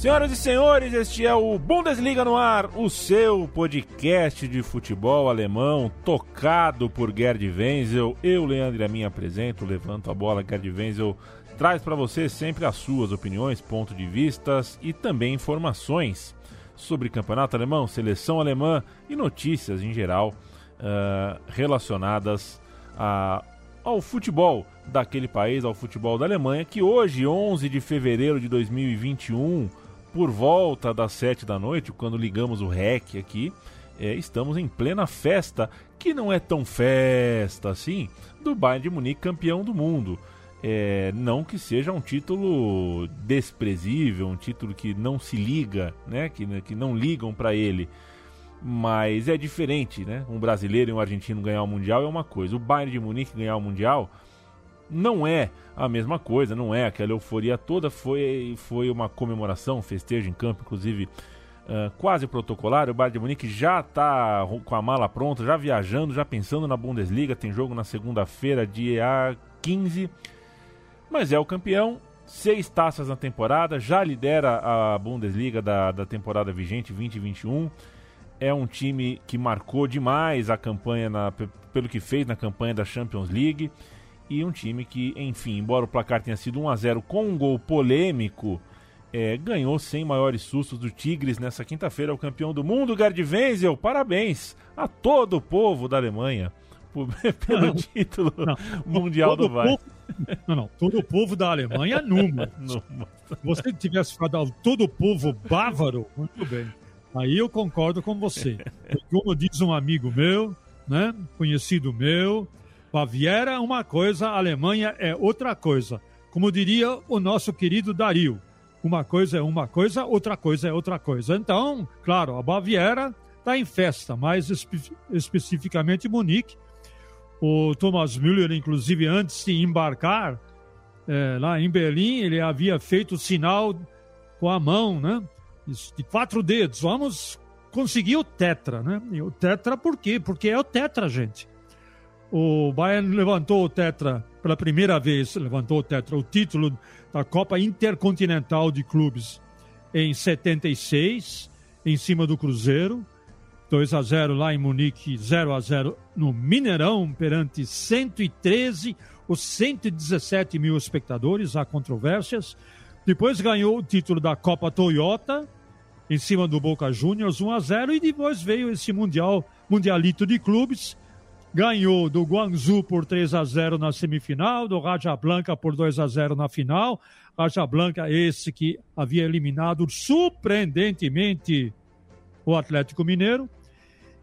Senhoras e senhores, este é o Bundesliga no ar, o seu podcast de futebol alemão, tocado por Gerd Wenzel. Eu, Leandro, a mim apresento, levanto a bola, Gerd Wenzel traz para você sempre as suas opiniões, pontos de vistas e também informações sobre campeonato alemão, seleção alemã e notícias em geral uh, relacionadas a, ao futebol daquele país, ao futebol da Alemanha, que hoje, 11 de fevereiro de 2021, por volta das sete da noite, quando ligamos o REC aqui, é, estamos em plena festa, que não é tão festa assim, do Bayern de Munique campeão do mundo. É, não que seja um título desprezível, um título que não se liga, né? que, que não ligam para ele. Mas é diferente, né? Um brasileiro e um argentino ganhar o Mundial é uma coisa. O Bayern de Munique ganhar o Mundial não é a mesma coisa, não é aquela euforia toda. Foi, foi uma comemoração, um festejo em campo, inclusive uh, quase protocolar. O Bayern de Munique já está com a mala pronta, já viajando, já pensando na Bundesliga. Tem jogo na segunda-feira, dia 15. Mas é o campeão, seis taças na temporada, já lidera a Bundesliga da, da temporada vigente 2021. É um time que marcou demais a campanha na, pelo que fez na campanha da Champions League e um time que, enfim, embora o placar tenha sido 1 a 0 com um gol polêmico, é, ganhou sem maiores sustos do Tigres nessa quinta-feira, o campeão do mundo, Gerd Wenzel. Parabéns a todo o povo da Alemanha por, pelo não, título não, mundial do Bayern. Não, não, todo o povo da Alemanha, numa. numa. Se você tivesse falado todo o povo bávaro, muito bem. Aí eu concordo com você. Como diz um amigo meu, né, conhecido meu, Baviera é uma coisa, Alemanha é outra coisa. Como diria o nosso querido Dario, uma coisa é uma coisa, outra coisa é outra coisa. Então, claro, a Baviera está em festa, mais espe especificamente Munique. O Thomas Müller, inclusive, antes de embarcar é, lá em Berlim, ele havia feito sinal com a mão, né? De quatro dedos. Vamos conseguir o tetra, né? E o tetra por quê? Porque é o tetra, gente o Bayern levantou o tetra pela primeira vez, levantou o tetra, o título da Copa Intercontinental de Clubes em 76, em cima do Cruzeiro. 2 a 0 lá em Munique, 0 a 0 no Mineirão, perante 113 ou 117 mil espectadores, há controvérsias. Depois ganhou o título da Copa Toyota, em cima do Boca Juniors, 1 a 0 e depois veio esse Mundial, Mundialito de Clubes, ganhou do Guangzhou por 3 a 0 na semifinal, do Raja Blanca por 2 a 0 na final. Raja Blanca, esse que havia eliminado surpreendentemente o Atlético Mineiro.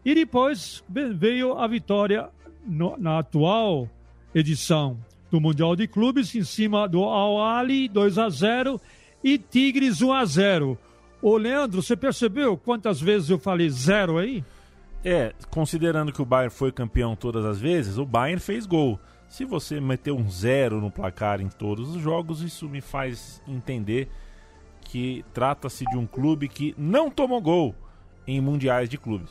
E depois veio a vitória no, na atual edição do Mundial de Clubes em cima do Al Ali 2 a 0 e Tigres 1 a 0. Ô Leandro, você percebeu quantas vezes eu falei zero aí? É, considerando que o Bayern foi campeão todas as vezes, o Bayern fez gol. Se você meter um zero no placar em todos os jogos, isso me faz entender que trata-se de um clube que não tomou gol em mundiais de clubes.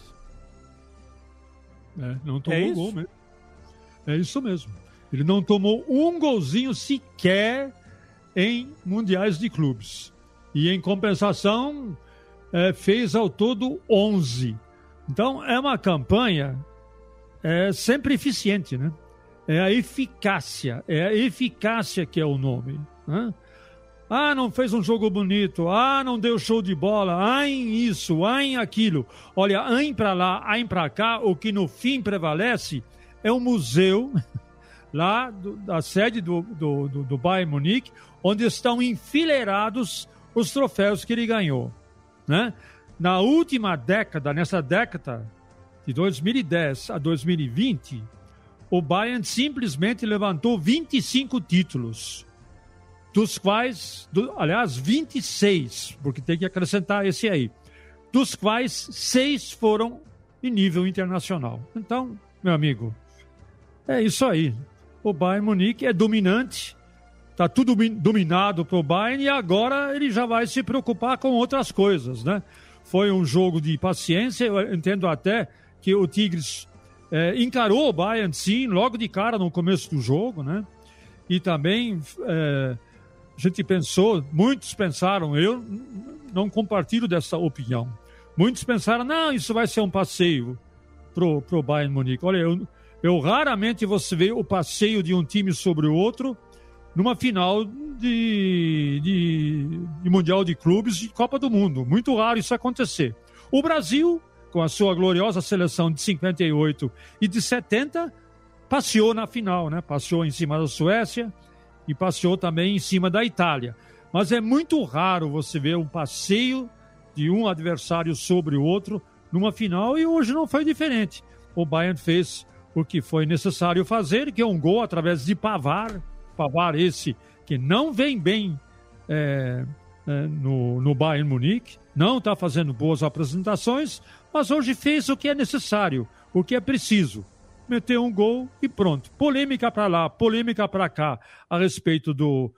É, não tomou é gol mesmo. É isso mesmo. Ele não tomou um golzinho sequer em mundiais de clubes. E em compensação, é, fez ao todo 11 então, é uma campanha é, sempre eficiente, né? É a eficácia, é a eficácia que é o nome. Né? Ah, não fez um jogo bonito. Ah, não deu show de bola. Ah, em isso, ah, em aquilo. Olha, ah, em para lá, ah, em para cá, o que no fim prevalece é o museu lá do, da sede do, do, do, do Bayern Munique, onde estão enfileirados os troféus que ele ganhou. Né? Na última década, nessa década de 2010 a 2020, o Bayern simplesmente levantou 25 títulos, dos quais, do, aliás, 26, porque tem que acrescentar esse aí, dos quais seis foram em nível internacional. Então, meu amigo, é isso aí. O Bayern Munique é dominante, está tudo dominado para o Bayern e agora ele já vai se preocupar com outras coisas, né? Foi um jogo de paciência, eu entendo até que o Tigres é, encarou o Bayern, sim, logo de cara no começo do jogo, né? E também é, a gente pensou, muitos pensaram, eu não compartilho dessa opinião. Muitos pensaram, não, isso vai ser um passeio pro, pro Bayern Munique. Olha, eu, eu raramente você vê o passeio de um time sobre o outro numa final de, de, de Mundial de Clubes de Copa do Mundo. Muito raro isso acontecer. O Brasil com a sua gloriosa seleção de 58 e de 70, passeou na final, né? Passeou em cima da Suécia e passeou também em cima da Itália. Mas é muito raro você ver um passeio de um adversário sobre o outro numa final e hoje não foi diferente. O Bayern fez o que foi necessário fazer, que é um gol através de Pavar, Pavar esse que não vem bem é, é, no, no Bayern Munique, não está fazendo boas apresentações, mas hoje fez o que é necessário, o que é preciso. Meteu um gol e pronto. Polêmica para lá, polêmica para cá a respeito do,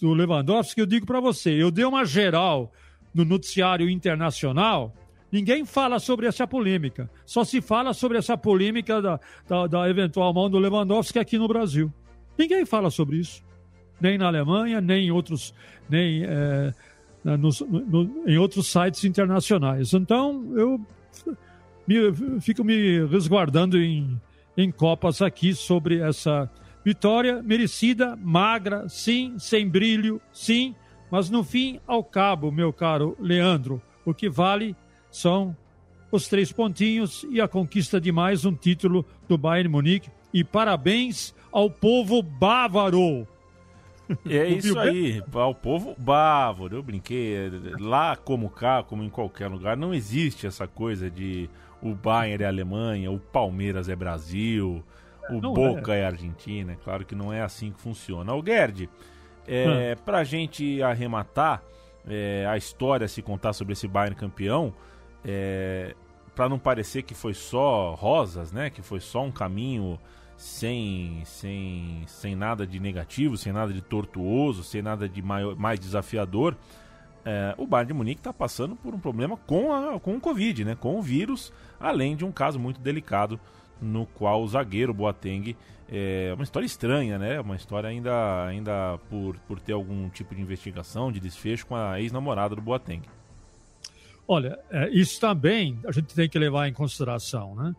do Lewandowski. Eu digo para você, eu dei uma geral no noticiário internacional. Ninguém fala sobre essa polêmica. Só se fala sobre essa polêmica da, da, da eventual mão do Lewandowski aqui no Brasil. Ninguém fala sobre isso. Nem na Alemanha, nem em outros. Nem, é, no, no, em outros sites internacionais. Então, eu me, fico me resguardando em, em copas aqui sobre essa vitória merecida, magra, sim, sem brilho, sim, mas no fim, ao cabo, meu caro Leandro, o que vale são os três pontinhos e a conquista de mais um título do Bayern Munique. E parabéns ao povo bávaro é isso aí, o povo bávaro. Eu brinquei, lá como cá, como em qualquer lugar, não existe essa coisa de o Bayern é Alemanha, o Palmeiras é Brasil, o não Boca é. é. Argentina. É claro que não é assim que funciona. O Gerd, é, hum. pra gente arrematar é, a história, se contar sobre esse Bayern campeão, é, para não parecer que foi só rosas, né? Que foi só um caminho sem, sem, sem nada de negativo, sem nada de tortuoso, sem nada de maior, mais desafiador, é, o Bayern de Munique está passando por um problema com, a, com o Covid, né? com o vírus, além de um caso muito delicado no qual o zagueiro Boateng é uma história estranha, né? Uma história ainda, ainda por, por ter algum tipo de investigação, de desfecho com a ex-namorada do Boateng. Olha, é, isso também a gente tem que levar em consideração, né?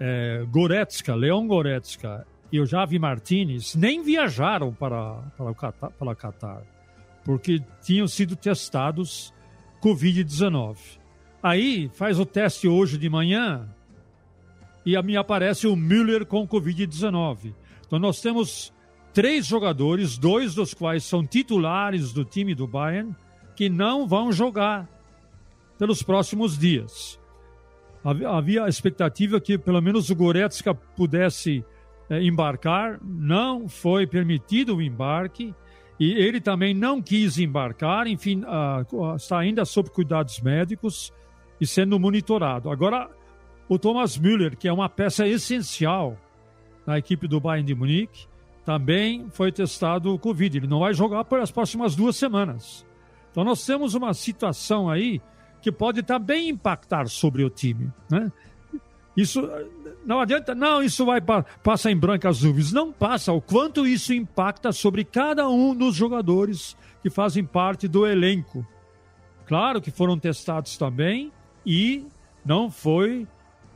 É, Goretzka, Leon Goretzka e o Javi Martinez nem viajaram para, para, o Qatar, para o Qatar, porque tinham sido testados Covid-19. Aí faz o teste hoje de manhã e mim aparece o Müller com Covid-19. Então nós temos três jogadores, dois dos quais são titulares do time do Bayern, que não vão jogar pelos próximos dias havia a expectativa que pelo menos o Goretzka pudesse é, embarcar, não foi permitido o embarque e ele também não quis embarcar, enfim, uh, está ainda sob cuidados médicos e sendo monitorado. Agora, o Thomas Müller, que é uma peça essencial na equipe do Bayern de Munique, também foi testado o Covid. Ele não vai jogar por as próximas duas semanas. Então, nós temos uma situação aí que pode também impactar sobre o time. Né? Isso não adianta, não, isso vai passar em brancas nuvens. Não passa. O quanto isso impacta sobre cada um dos jogadores que fazem parte do elenco. Claro que foram testados também e não foi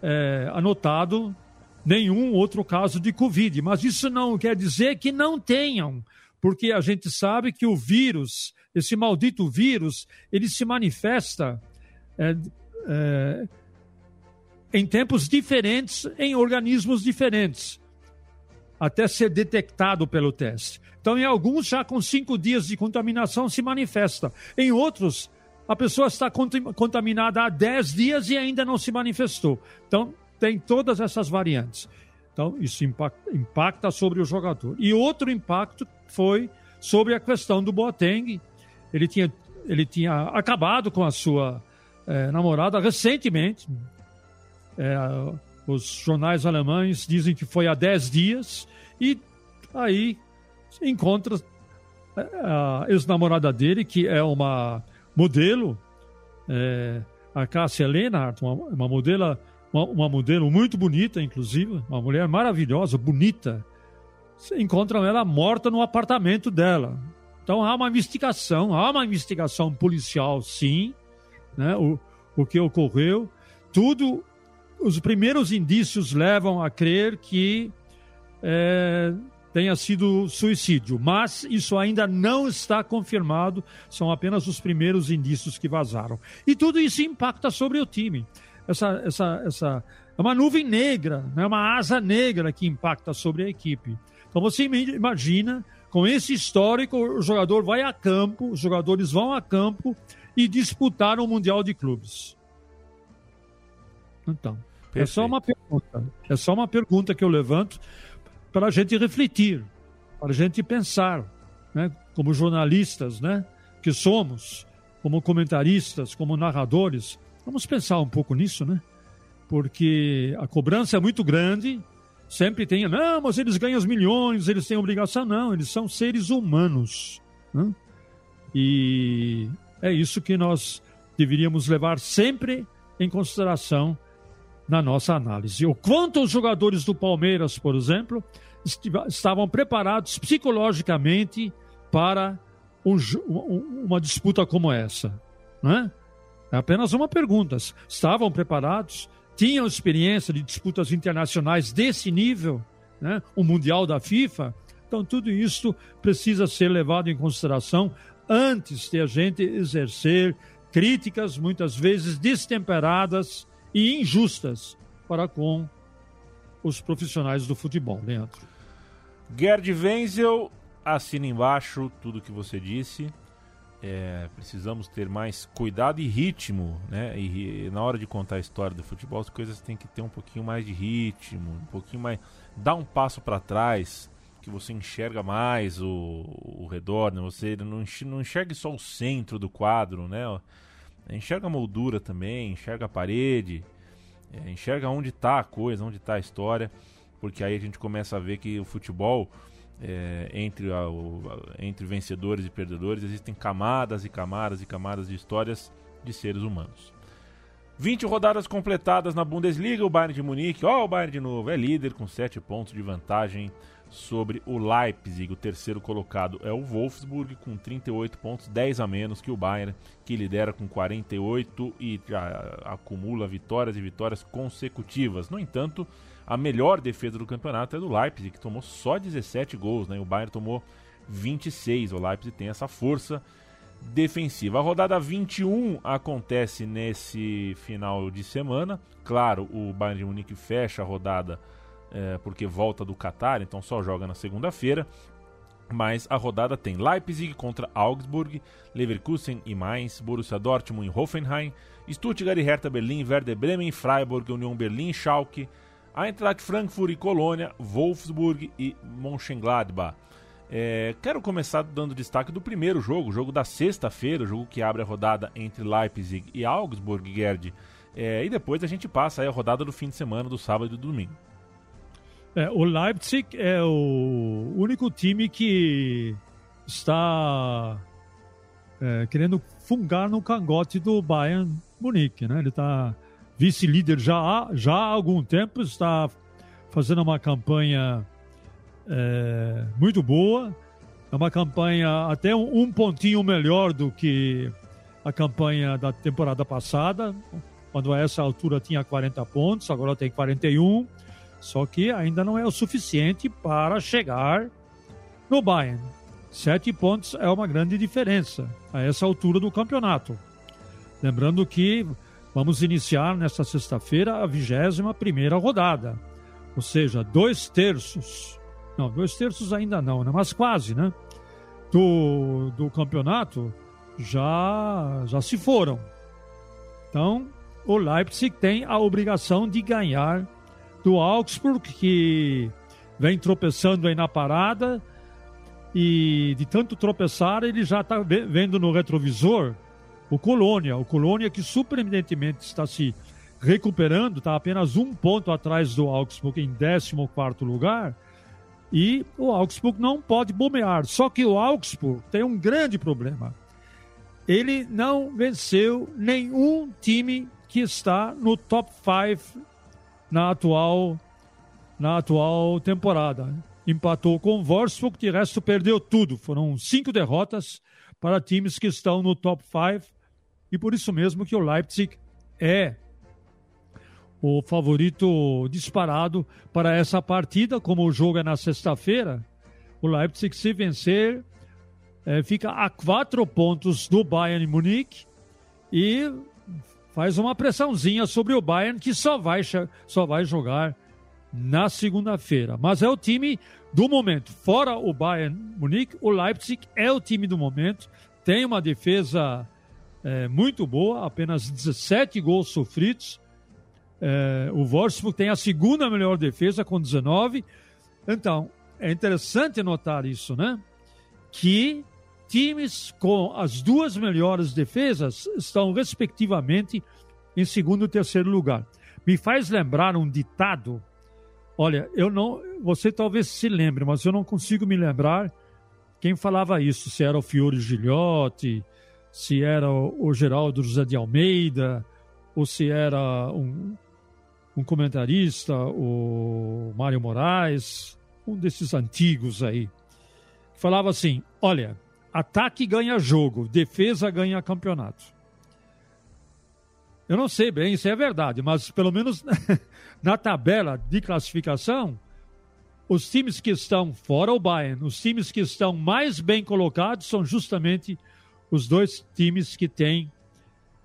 é, anotado nenhum outro caso de Covid. Mas isso não quer dizer que não tenham, porque a gente sabe que o vírus, esse maldito vírus, ele se manifesta é, é, em tempos diferentes, em organismos diferentes, até ser detectado pelo teste. Então, em alguns, já com cinco dias de contaminação se manifesta. Em outros, a pessoa está contaminada há dez dias e ainda não se manifestou. Então, tem todas essas variantes. Então, isso impacta, sobre o jogador. E outro impacto foi sobre a questão do Boateng. Ele tinha, ele tinha acabado com a sua é, namorada recentemente. É, os jornais alemães dizem que foi há 10 dias. E aí encontra é, a ex-namorada dele, que é uma modelo, é, a Cássia Lenart, uma, uma modelo uma, uma modelo muito bonita, inclusive, uma mulher maravilhosa, bonita. Encontram ela morta no apartamento dela. Então há uma investigação, há uma investigação policial, sim, né? o, o que ocorreu. Tudo, os primeiros indícios levam a crer que é, tenha sido suicídio, mas isso ainda não está confirmado, são apenas os primeiros indícios que vazaram. E tudo isso impacta sobre o time essa, essa, essa é uma nuvem negra, né? uma asa negra que impacta sobre a equipe. Então você imagina, com esse histórico, o jogador vai a campo, os jogadores vão a campo e disputar o Mundial de Clubes. Então, Perfeito. é só uma pergunta. É só uma pergunta que eu levanto para a gente refletir, para a gente pensar, né? como jornalistas, né? que somos, como comentaristas, como narradores, Vamos pensar um pouco nisso, né? Porque a cobrança é muito grande, sempre tem, não, mas eles ganham os milhões, eles têm obrigação. Não, eles são seres humanos. Né? E é isso que nós deveríamos levar sempre em consideração na nossa análise. O quanto os jogadores do Palmeiras, por exemplo, estavam preparados psicologicamente para um, uma disputa como essa. Né? É apenas uma pergunta. Estavam preparados? Tinham experiência de disputas internacionais desse nível? Né? O Mundial da FIFA? Então, tudo isso precisa ser levado em consideração antes de a gente exercer críticas, muitas vezes destemperadas e injustas para com os profissionais do futebol, Leandro. Gerd Wenzel, assina embaixo tudo que você disse é, precisamos ter mais cuidado e ritmo, né? E, e, na hora de contar a história do futebol, as coisas têm que ter um pouquinho mais de ritmo, um pouquinho mais. Dá um passo para trás, que você enxerga mais o, o redor, né? Você não, não enxerga só o centro do quadro, né? Enxerga a moldura também, enxerga a parede, é, enxerga onde está a coisa, onde está a história, porque aí a gente começa a ver que o futebol é, entre, a, o, entre vencedores e perdedores, existem camadas e camadas e camadas de histórias de seres humanos. 20 rodadas completadas na Bundesliga, o Bayern de Munique, ó, o Bayern de novo, é líder com 7 pontos de vantagem sobre o Leipzig. O terceiro colocado é o Wolfsburg com 38 pontos, 10 a menos que o Bayern, que lidera com 48 e já acumula vitórias e vitórias consecutivas. No entanto, a melhor defesa do campeonato é do Leipzig, que tomou só 17 gols, né? O Bayern tomou 26. O Leipzig tem essa força defensiva. A rodada 21 acontece nesse final de semana. Claro, o Bayern de Munique fecha a rodada é, porque volta do Qatar, então só joga na segunda-feira. Mas a rodada tem Leipzig contra Augsburg, Leverkusen e Mainz, Borussia Dortmund e Hoffenheim, Stuttgart e Hertha Berlim, Werder Bremen, Freiburg, União Berlim, Schalke, Eintracht Frankfurt e Colônia, Wolfsburg e Mönchengladbach. É, quero começar dando destaque do primeiro jogo, jogo da sexta-feira, o jogo que abre a rodada entre Leipzig e Augsburg, Gerd. É, e depois a gente passa a rodada do fim de semana, do sábado e do domingo. É, o Leipzig é o único time que está é, querendo fungar no cangote do Bayern Munique, né? Ele está vice-líder já há, já há algum tempo, está fazendo uma campanha é, muito boa. É uma campanha até um, um, pontinho melhor do que a campanha da temporada passada, quando a essa altura tinha 40 pontos, agora tem 41. Só que ainda não é o suficiente para chegar no Bayern. Sete pontos é uma grande diferença a essa altura do campeonato. Lembrando que vamos iniciar nesta sexta-feira a 21 primeira rodada. Ou seja, dois terços. Não, dois terços ainda não, né? mas quase, né? Do, do campeonato já, já se foram. Então, o Leipzig tem a obrigação de ganhar do Augsburg, que vem tropeçando aí na parada. E de tanto tropeçar, ele já está vendo no retrovisor o Colônia. O Colônia que surpreendentemente está se recuperando, está apenas um ponto atrás do Augsburg em 14 lugar. E o Augsburg não pode bombear. Só que o Augsburg tem um grande problema. Ele não venceu nenhum time que está no top 5 na atual, na atual temporada. Empatou com o Wolfsburg, de resto perdeu tudo. Foram cinco derrotas para times que estão no top 5 e por isso mesmo que o Leipzig é o favorito disparado para essa partida, como o jogo é na sexta-feira. O Leipzig, se vencer, é, fica a quatro pontos do Bayern Munique e faz uma pressãozinha sobre o Bayern, que só vai, só vai jogar na segunda-feira. Mas é o time do momento. Fora o Bayern Munique, o Leipzig é o time do momento. Tem uma defesa é, muito boa, apenas 17 gols sofridos. É, o Wolfsburg tem a segunda melhor defesa com 19. Então, é interessante notar isso, né? Que times com as duas melhores defesas estão, respectivamente, em segundo e terceiro lugar. Me faz lembrar um ditado. Olha, eu não. Você talvez se lembre, mas eu não consigo me lembrar quem falava isso. Se era o Fiore Gilhote, se era o Geraldo José de Almeida, ou se era um, um comentarista, o Mário Moraes, um desses antigos aí, falava assim: olha, ataque ganha jogo, defesa ganha campeonato. Eu não sei bem se é verdade, mas pelo menos na tabela de classificação, os times que estão fora o Bayern, os times que estão mais bem colocados são justamente os dois times que têm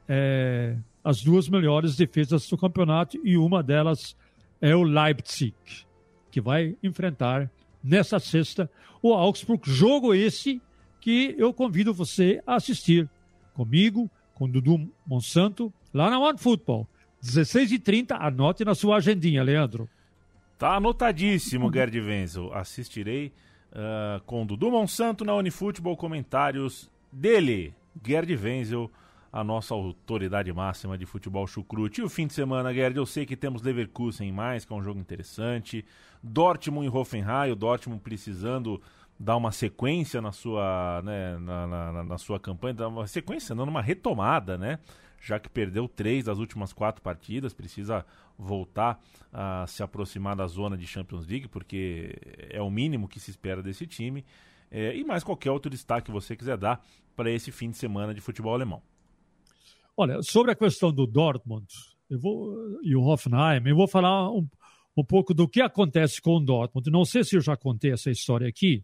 é, as duas melhores defesas do campeonato e uma delas é o Leipzig, que vai enfrentar nessa sexta o Augsburg. Jogo esse que eu convido você a assistir comigo, com Dudu Monsanto, lá na One Football. 16h30, anote na sua agendinha, Leandro. Tá anotadíssimo, Gerd Wenzel. Assistirei uh, com Dudu Monsanto na Unifutebol, comentários dele, Gerd Wenzel, a nossa autoridade máxima de futebol chucrute. E o fim de semana, Gerd, eu sei que temos Leverkusen mais, que é um jogo interessante. Dortmund e Hoffenheim, o Dortmund precisando dar uma sequência na sua, né, na, na, na, sua campanha, dar uma sequência, não, numa retomada, né? Já que perdeu três das últimas quatro partidas, precisa voltar a se aproximar da zona de Champions League, porque é o mínimo que se espera desse time. É, e mais qualquer outro destaque que você quiser dar para esse fim de semana de futebol alemão. Olha, sobre a questão do Dortmund eu vou, e o Hoffenheim, eu vou falar um, um pouco do que acontece com o Dortmund. Não sei se eu já contei essa história aqui.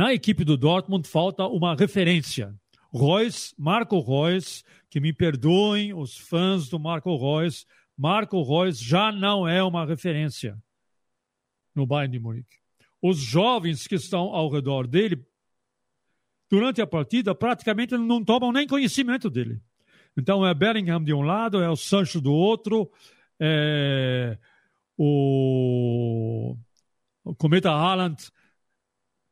Na equipe do Dortmund falta uma referência. Reus, Marco Reus, que me perdoem os fãs do Marco Reus, Marco Reus já não é uma referência no Bayern de Munique. Os jovens que estão ao redor dele durante a partida, praticamente não tomam nem conhecimento dele. Então é Bellingham de um lado, é o Sancho do outro, é o, o Cometa Haaland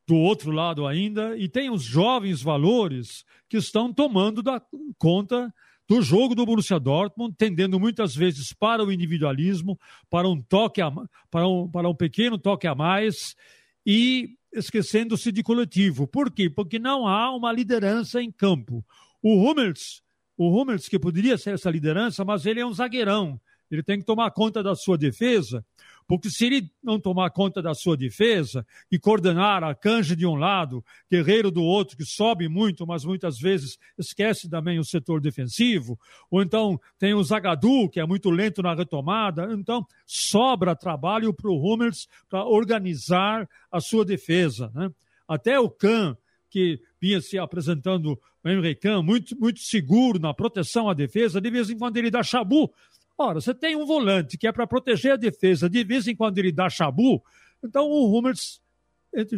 do outro lado ainda, e tem os jovens valores que estão tomando da conta do jogo do Borussia Dortmund, tendendo muitas vezes para o individualismo, para um toque a, para um, para um pequeno toque a mais e esquecendo-se de coletivo. Por quê? Porque não há uma liderança em campo. O Hummels, o Hummels que poderia ser essa liderança, mas ele é um zagueirão. Ele tem que tomar conta da sua defesa, Porque se ele não tomar conta da sua defesa e coordenar a canja de um lado, Guerreiro do outro, que sobe muito, mas muitas vezes esquece também o setor defensivo, ou então tem o Zagadu, que é muito lento na retomada, então sobra trabalho para o Hummels para organizar a sua defesa. Né? Até o Kahn, que vinha se apresentando, o Henry Kahn, muito, muito seguro na proteção à defesa, de vez em quando ele dá chabu, Ora, você tem um volante que é para proteger a defesa, de vez em quando ele dá chabu, então o Hummels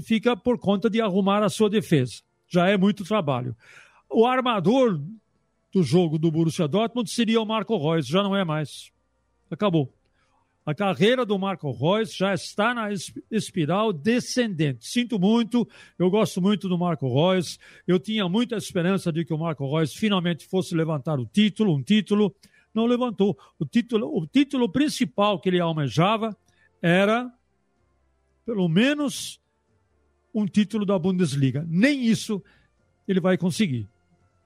fica por conta de arrumar a sua defesa. Já é muito trabalho. O armador do jogo do Borussia Dortmund seria o Marco Reus, já não é mais. Acabou. A carreira do Marco Reus já está na espiral descendente. Sinto muito, eu gosto muito do Marco Reus. Eu tinha muita esperança de que o Marco Reus finalmente fosse levantar o título, um título não levantou. O título, o título principal que ele almejava era, pelo menos, um título da Bundesliga. Nem isso ele vai conseguir.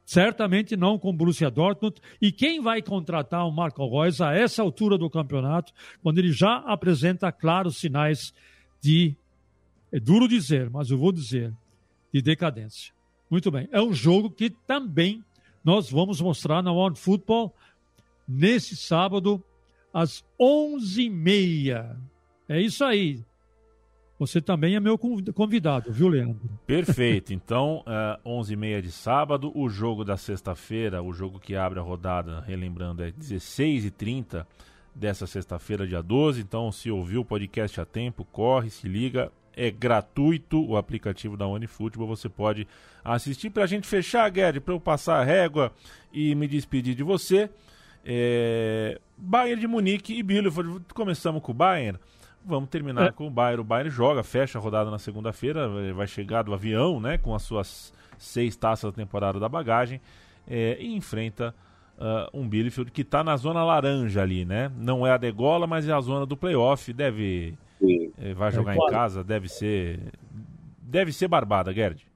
Certamente não com o Borussia Dortmund. E quem vai contratar o Marco Reus a essa altura do campeonato, quando ele já apresenta claros sinais de, é duro dizer, mas eu vou dizer, de decadência. Muito bem. É um jogo que também nós vamos mostrar na One Football nesse sábado, às 11h30. É isso aí. Você também é meu convidado, viu, Leandro? Perfeito. Então, uh, 11h30 de sábado. O jogo da sexta-feira, o jogo que abre a rodada, relembrando, é 16h30 dessa sexta-feira, dia 12. Então, se ouviu o podcast a tempo, corre, se liga. É gratuito o aplicativo da OneFootball. Você pode assistir. Para a gente fechar, Guedes, para eu passar a régua e me despedir de você. É... Bayern de Munique e Bielefeld. Começamos com o Bayern. Vamos terminar é. com o Bayern. O Bayern joga, fecha a rodada na segunda-feira, vai chegar do avião, né, com as suas seis taças da temporada da bagagem é, e enfrenta uh, um Bielefeld que está na zona laranja ali, né? Não é a degola, mas é a zona do playoff. Deve é, vai jogar é, claro. em casa, deve ser deve ser barbada, Gerd.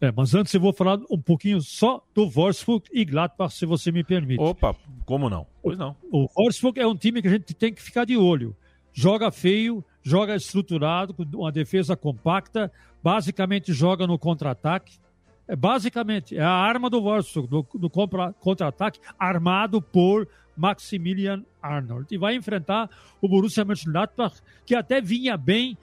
É, mas antes eu vou falar um pouquinho só do Wolfsburg e Gladbach, se você me permite. Opa, como não? Pois não. O, Wolfsburg é um time que a gente tem que ficar de olho. Joga feio, joga estruturado, com uma defesa compacta, basicamente joga no contra-ataque. É, basicamente, é a arma do Wolfsburg, do, do contra-ataque, armado por Maximilian Arnold. E vai enfrentar o Borussia Mönchengladbach, que até vinha bem,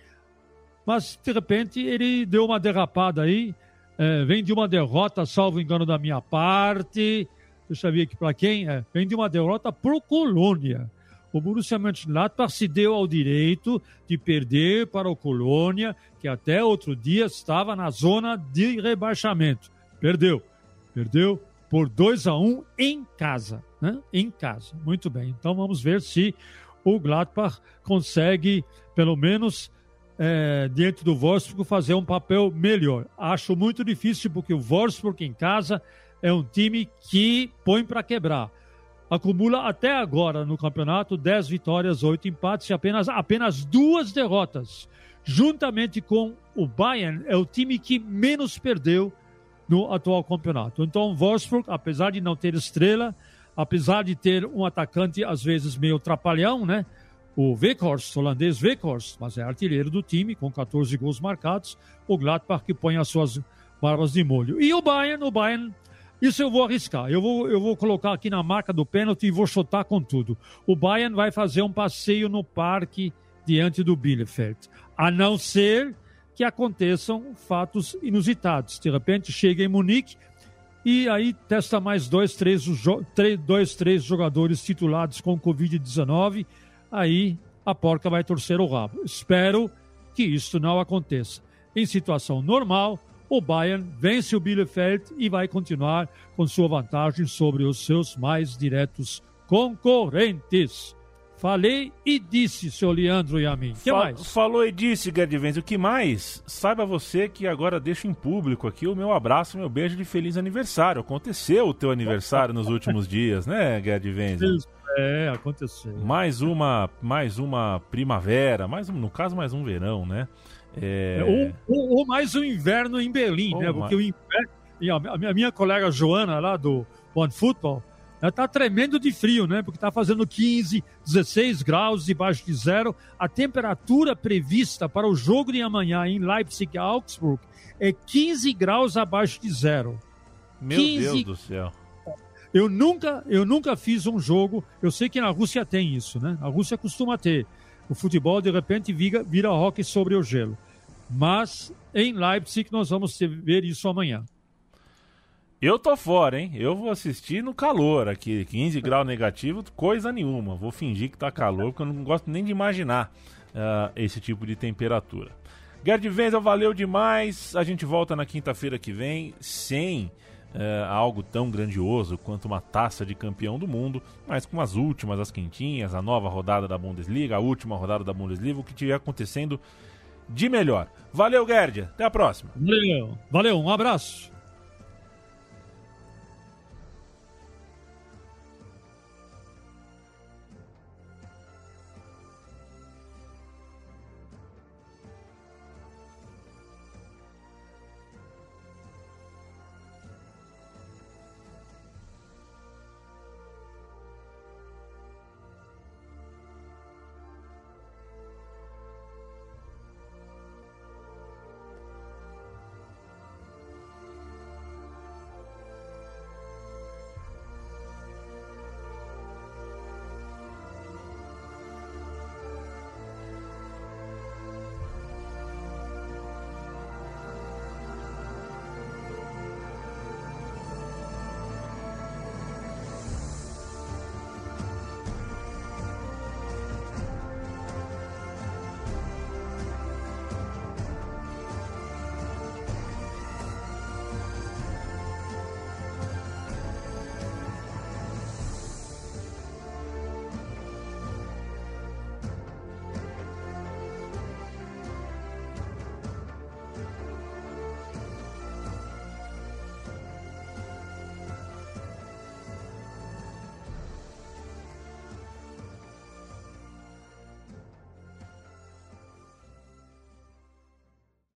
mas de repente ele deu uma derrapada aí é, vem de uma derrota, salvo engano da minha parte. Eu ver aqui para quem. É, vem de uma derrota pro Colônia. O Borussia Mönchengladbach se deu ao direito de perder para o Colônia, que até outro dia estava na zona de rebaixamento. Perdeu. Perdeu por 2 a 1 um em casa. Né? Em casa. Muito bem. Então vamos ver se o Gladbach consegue, pelo menos, é, diante do Wolfsburg fazer um papel melhor. Acho muito difícil porque o Wolfsburg em casa é um time que põe para quebrar. Acumula até agora no campeonato 10 vitórias, 8 empates e apenas, apenas duas derrotas. Juntamente com o Bayern, é o time que menos perdeu no atual campeonato. Então, o Wolfsburg, apesar de não ter estrela, apesar de ter um atacante às vezes meio trapalhão, né? O Weghorst, holandês Weghorst, mas é artilheiro do time, com 14 gols marcados. O Gladbach que põe as suas barbas de molho. E o Bayern, o Bayern, isso eu vou arriscar. Eu vou, eu vou colocar aqui na marca do pênalti e vou chutar com tudo. O Bayern vai fazer um passeio no parque diante do Bielefeld. A não ser que aconteçam fatos inusitados. De repente chega em Munique e aí testa mais dois, três, dois, três jogadores titulados com Covid-19 aí a porca vai torcer o rabo. Espero que isso não aconteça. Em situação normal, o Bayern vence o Bielefeld e vai continuar com sua vantagem sobre os seus mais diretos concorrentes. Falei e disse, seu Leandro e a mim. O que Fa mais? Falou e disse, Gerdivens. O que mais? Saiba você que agora deixo em público aqui o meu abraço, meu beijo de feliz aniversário. Aconteceu o teu aniversário nos últimos dias, né, Gerdivens? É, aconteceu. Mais uma, mais uma primavera, mais um, no caso mais um verão, né? É... Ou, ou, ou, mais um inverno em Berlim, ou né? Porque o inverno, a minha, a minha colega Joana lá do One Football, Está tremendo de frio, né? Porque está fazendo 15, 16 graus debaixo de zero. A temperatura prevista para o jogo de amanhã em Leipzig e Augsburg é 15 graus abaixo de zero. Meu 15... Deus do céu. Eu nunca, eu nunca fiz um jogo. Eu sei que na Rússia tem isso, né? A Rússia costuma ter. O futebol de repente vira, vira hockey sobre o gelo. Mas em Leipzig nós vamos ver isso amanhã. Eu tô fora, hein? Eu vou assistir no calor aqui, 15 graus negativo, coisa nenhuma. Vou fingir que tá calor, porque eu não gosto nem de imaginar uh, esse tipo de temperatura. Gerd Wenzel, valeu demais. A gente volta na quinta-feira que vem, sem é, algo tão grandioso quanto uma taça de campeão do mundo, mas com as últimas, as quentinhas, a nova rodada da Bundesliga, a última rodada da Bundesliga, o que estiver acontecendo de melhor. Valeu, Gerd. Até a próxima. Valeu. Valeu. Um abraço.